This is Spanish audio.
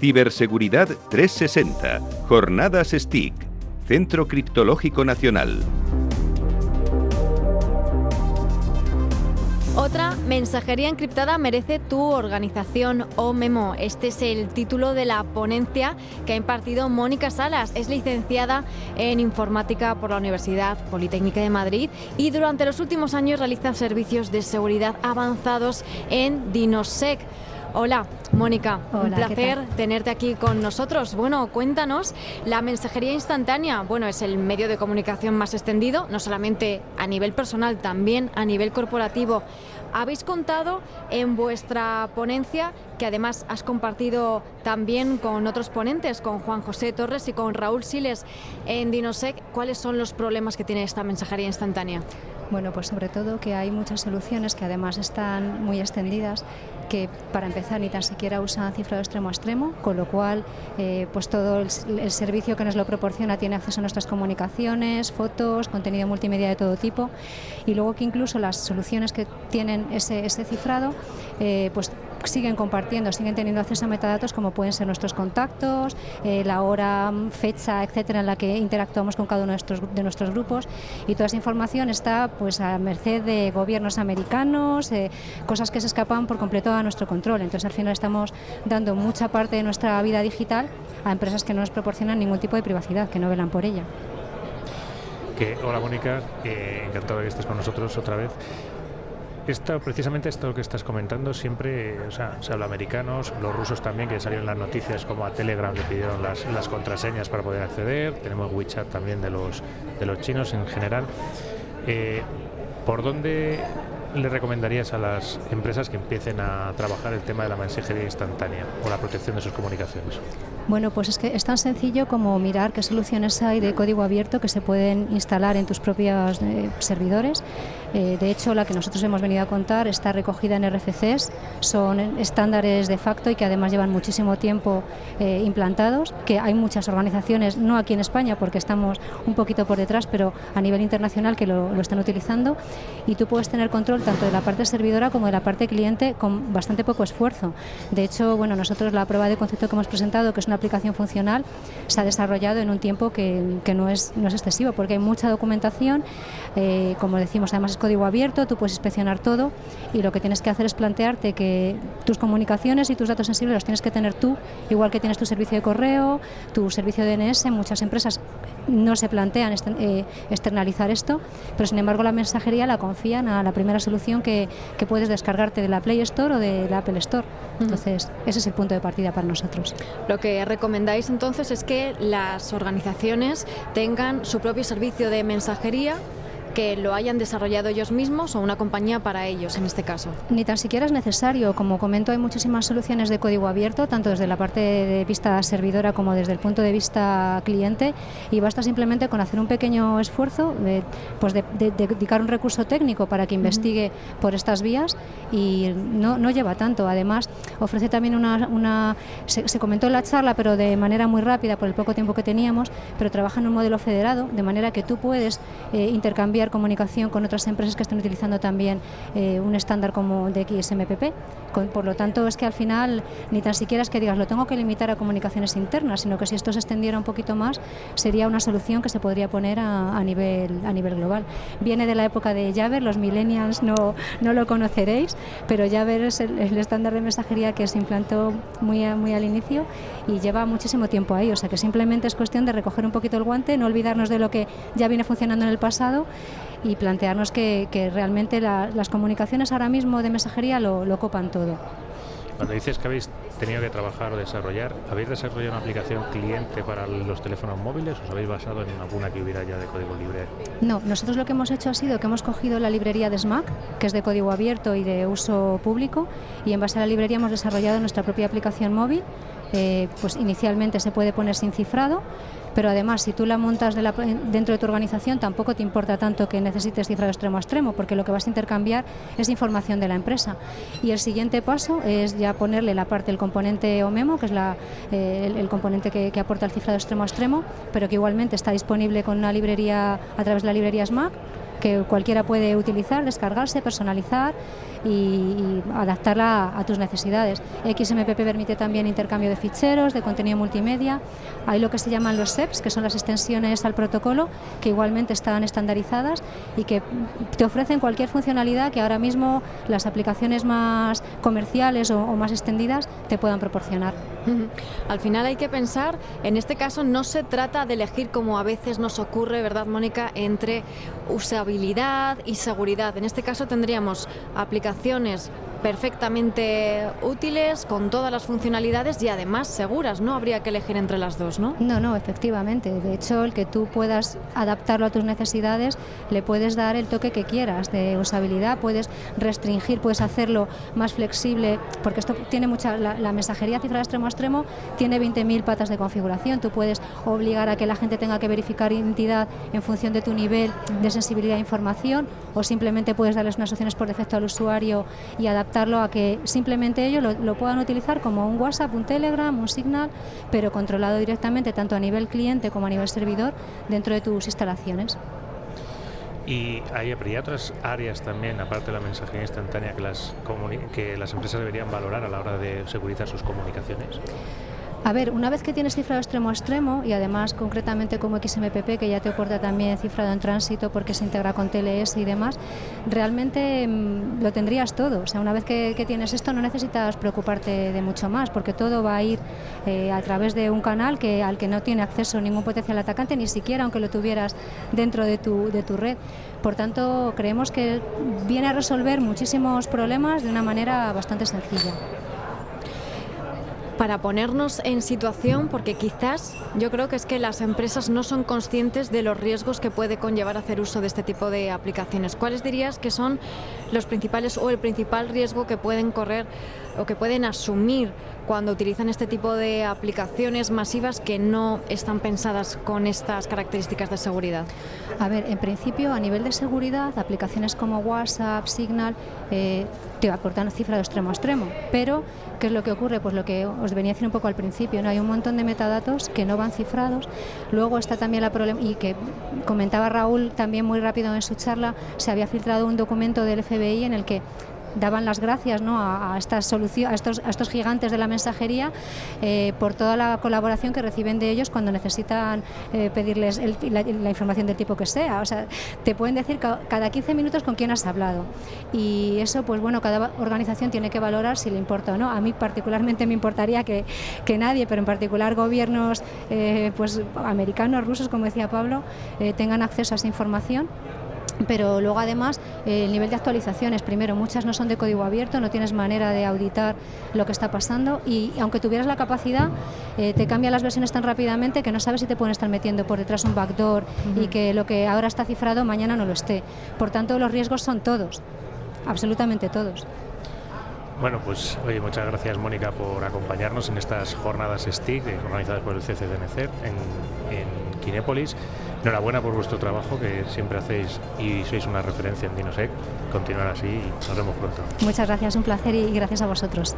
Ciberseguridad 360. Jornadas STIC. Centro Criptológico Nacional. Otra mensajería encriptada merece tu organización o Memo. Este es el título de la ponencia que ha impartido Mónica Salas. Es licenciada en informática por la Universidad Politécnica de Madrid y durante los últimos años realiza servicios de seguridad avanzados en Dinosec. Hola, Mónica, un placer tenerte aquí con nosotros. Bueno, cuéntanos, la mensajería instantánea, bueno, es el medio de comunicación más extendido, no solamente a nivel personal, también a nivel corporativo. Habéis contado en vuestra ponencia, que además has compartido también con otros ponentes, con Juan José Torres y con Raúl Siles en Dinosec, cuáles son los problemas que tiene esta mensajería instantánea. Bueno, pues sobre todo que hay muchas soluciones que además están muy extendidas que para empezar ni tan siquiera usan cifrado extremo a extremo, con lo cual eh, pues todo el, servicio que nos lo proporciona tiene acceso a nuestras comunicaciones, fotos, contenido multimedia de todo tipo. Y luego que incluso las soluciones que tienen ese, ese cifrado eh, pues siguen compartiendo, siguen teniendo acceso a metadatos como pueden ser nuestros contactos, eh, la hora, fecha, etcétera, en la que interactuamos con cada uno de nuestros, de nuestros grupos y toda esa información está pues a merced de gobiernos americanos, eh, cosas que se escapan por completo a nuestro control. Entonces al final estamos dando mucha parte de nuestra vida digital a empresas que no nos proporcionan ningún tipo de privacidad, que no velan por ella. hola Mónica, encantado de que estés con nosotros otra vez. Esto, precisamente esto que estás comentando, siempre o sea, se habla americanos, los rusos también, que salieron las noticias como a Telegram le pidieron las, contraseñas para poder acceder, tenemos WeChat también de los, de los chinos en general. Eh, ¿Por dónde le recomendarías a las empresas que empiecen a trabajar el tema de la mensajería instantánea o la protección de sus comunicaciones? Bueno, pues es que es tan sencillo como mirar qué soluciones hay de código abierto que se pueden instalar en tus propios eh, servidores. Eh, de hecho, la que nosotros hemos venido a contar está recogida en RFCs, son estándares de facto y que además llevan muchísimo tiempo eh, implantados, que hay muchas organizaciones, no aquí en España porque estamos un poquito por detrás, pero a nivel internacional que lo, están utilizando y tú puedes tener control tanto de la parte servidora como de la parte cliente con bastante poco esfuerzo. De hecho, bueno, nosotros la prueba de concepto que hemos presentado, que es una aplicación funcional, se ha desarrollado en un tiempo que, que no, es, no es excesivo, porque hay mucha documentación, eh, como decimos, además es código abierto, tú puedes inspeccionar todo y lo que tienes que hacer es plantearte que tus comunicaciones y tus datos sensibles los tienes que tener tú, igual que tienes tu servicio de correo, tu servicio de DNS, muchas empresas no se plantean eh, externalizar esto, pero sin embargo la mensajería la confían a la primera solución que, puedes descargarte de la Play Store o de la Apple Store. Entonces, ese es el punto de partida para nosotros. Lo que recomendáis entonces es que las organizaciones tengan su propio servicio de mensajería que lo hayan desarrollado ellos mismos o una compañía para ellos en este caso. Ni tan siquiera es necesario. Como comento, hay muchísimas soluciones de código abierto, tanto desde la parte de vista servidora como desde el punto de vista cliente, y basta simplemente con hacer un pequeño esfuerzo, de, pues de, dedicar un recurso técnico para que investigue por estas vías y no, no, lleva tanto. Además, ofrece también una... una se, se comentó en la charla, pero de manera muy rápida por el poco tiempo que teníamos, pero trabaja en un modelo federado, de manera que tú puedes eh, intercambiar comunicación con otras empresas que estén utilizando también eh, un estándar como de XMPP. por lo tanto, es que al final ni tan siquiera es que digas lo tengo que limitar a comunicaciones internas, sino que si esto se extendiera un poquito más, sería una solución que se podría poner a, nivel, a nivel global. Viene de la época de Jabber, los millennials no, no lo conoceréis, pero Jabber es el, estándar de mensajería que se implantó muy, muy al inicio y lleva muchísimo tiempo ahí, o sea que simplemente es cuestión de recoger un poquito el guante, no olvidarnos de lo que ya viene funcionando en el pasado y plantearnos que, realmente las comunicaciones ahora mismo de mensajería lo, lo copan todo. Cuando dices que habéis tenido que trabajar o desarrollar, ¿habéis desarrollado una aplicación cliente para los teléfonos móviles o os habéis basado en alguna que hubiera ya de código libre? No, nosotros lo que hemos hecho ha sido que hemos cogido la librería de SMAC, que es de código abierto y de uso público, y en base a la librería hemos desarrollado nuestra propia aplicación móvil. Eh, pues inicialmente se puede poner sin cifrado, pero además si tú la montas dentro de tu organización tampoco te importa tanto que necesites cifrado extremo a extremo, porque lo que vas a intercambiar es información de la empresa. Y el siguiente paso es ya ponerle la parte, el componente OMEMO, que es eh, el, componente que, aporta el cifrado extremo a extremo, pero que igualmente está disponible con una librería a través de la librería SMAC que cualquiera puede utilizar, descargarse, personalizar y, adaptarla a, tus necesidades. XMPP permite también intercambio de ficheros, de contenido multimedia. Hay lo que se llaman los SEPs, que son las extensiones al protocolo, que igualmente están estandarizadas y que te ofrecen cualquier funcionalidad que ahora mismo las aplicaciones más comerciales o, o más extendidas te puedan proporcionar. Al final hay que pensar, en este caso no se trata de elegir como a veces nos ocurre, ¿verdad, Mónica?, entre usabilidad y seguridad. En este caso tendríamos aplicaciones acciones perfectamente útiles, con todas las funcionalidades y además seguras. No habría que elegir entre las dos, ¿no? No, no, efectivamente. De hecho, el que tú puedas adaptarlo a tus necesidades, le puedes dar el toque que quieras de usabilidad, puedes restringir, puedes hacerlo más flexible, porque esto tiene mucha. La, mensajería cifrada extremo a extremo tiene 20.000 patas de configuración. Tú puedes obligar a que la gente tenga que verificar identidad en función de tu nivel de sensibilidad a información, o simplemente puedes darles unas opciones por defecto al usuario y adaptar a que simplemente ellos lo, puedan utilizar como un WhatsApp, un Telegram, un Signal, pero controlado directamente tanto a nivel cliente como a nivel servidor dentro de tus instalaciones. Y hay, otras áreas también, aparte de la mensajería instantánea, que las, que las empresas deberían valorar a la hora de segurizar sus comunicaciones. A ver, una vez que tienes cifrado extremo a extremo y además concretamente como XMPP, que ya te aporta también cifrado en tránsito porque se integra con TLS y demás, realmente mm, lo tendrías todo. O sea, una vez que, tienes esto no necesitas preocuparte de mucho más porque todo va a ir eh, a través de un canal que, al que no tiene acceso ningún potencial atacante, ni siquiera aunque lo tuvieras dentro de tu, de tu red. Por tanto, creemos que viene a resolver muchísimos problemas de una manera bastante sencilla para ponernos en situación, porque quizás yo creo que es que las empresas no son conscientes de los riesgos que puede conllevar hacer uso de este tipo de aplicaciones. ¿Cuáles dirías que son los principales o el principal riesgo que pueden correr o que pueden asumir cuando utilizan este tipo de aplicaciones masivas que no están pensadas con estas características de seguridad? A ver, en principio, a nivel de seguridad, aplicaciones como WhatsApp, Signal, eh, te aportan cifra de extremo a extremo. Pero, ¿qué es lo que ocurre? Pues lo que os venía a decir un poco al principio, ¿no? Hay un montón de metadatos que no van cifrados. Luego está también la problema, y que comentaba Raúl también muy rápido en su charla, se había filtrado un documento del FBI en el que daban las gracias ¿no? a, esta solución, a, estos, a estos gigantes de la mensajería eh, por toda la colaboración que reciben de ellos cuando necesitan eh, pedirles la, información del tipo que sea. O sea, te pueden decir cada 15 minutos con quién has hablado. Y eso, pues bueno, cada organización tiene que valorar si le importa o no. A mí particularmente me importaría que, que nadie, pero en particular gobiernos eh, pues americanos, rusos, como decía Pablo, tengan acceso a esa información pero luego además el nivel de actualizaciones, primero muchas no son de código abierto, no tienes manera de auditar lo que está pasando y aunque tuvieras la capacidad eh, te cambian las versiones tan rápidamente que no sabes si te pueden estar metiendo por detrás un backdoor y que lo que ahora está cifrado mañana no lo esté. Por tanto los riesgos son todos, absolutamente todos. Bueno, pues oye, muchas gracias Mónica por acompañarnos en estas jornadas STIC organizadas por el CCDNC en, en Kinépolis. Enhorabuena por vuestro trabajo que siempre hacéis y sois una referencia en Dinosec. Continuar así y nos vemos pronto. Muchas gracias, un placer y gracias a vosotros.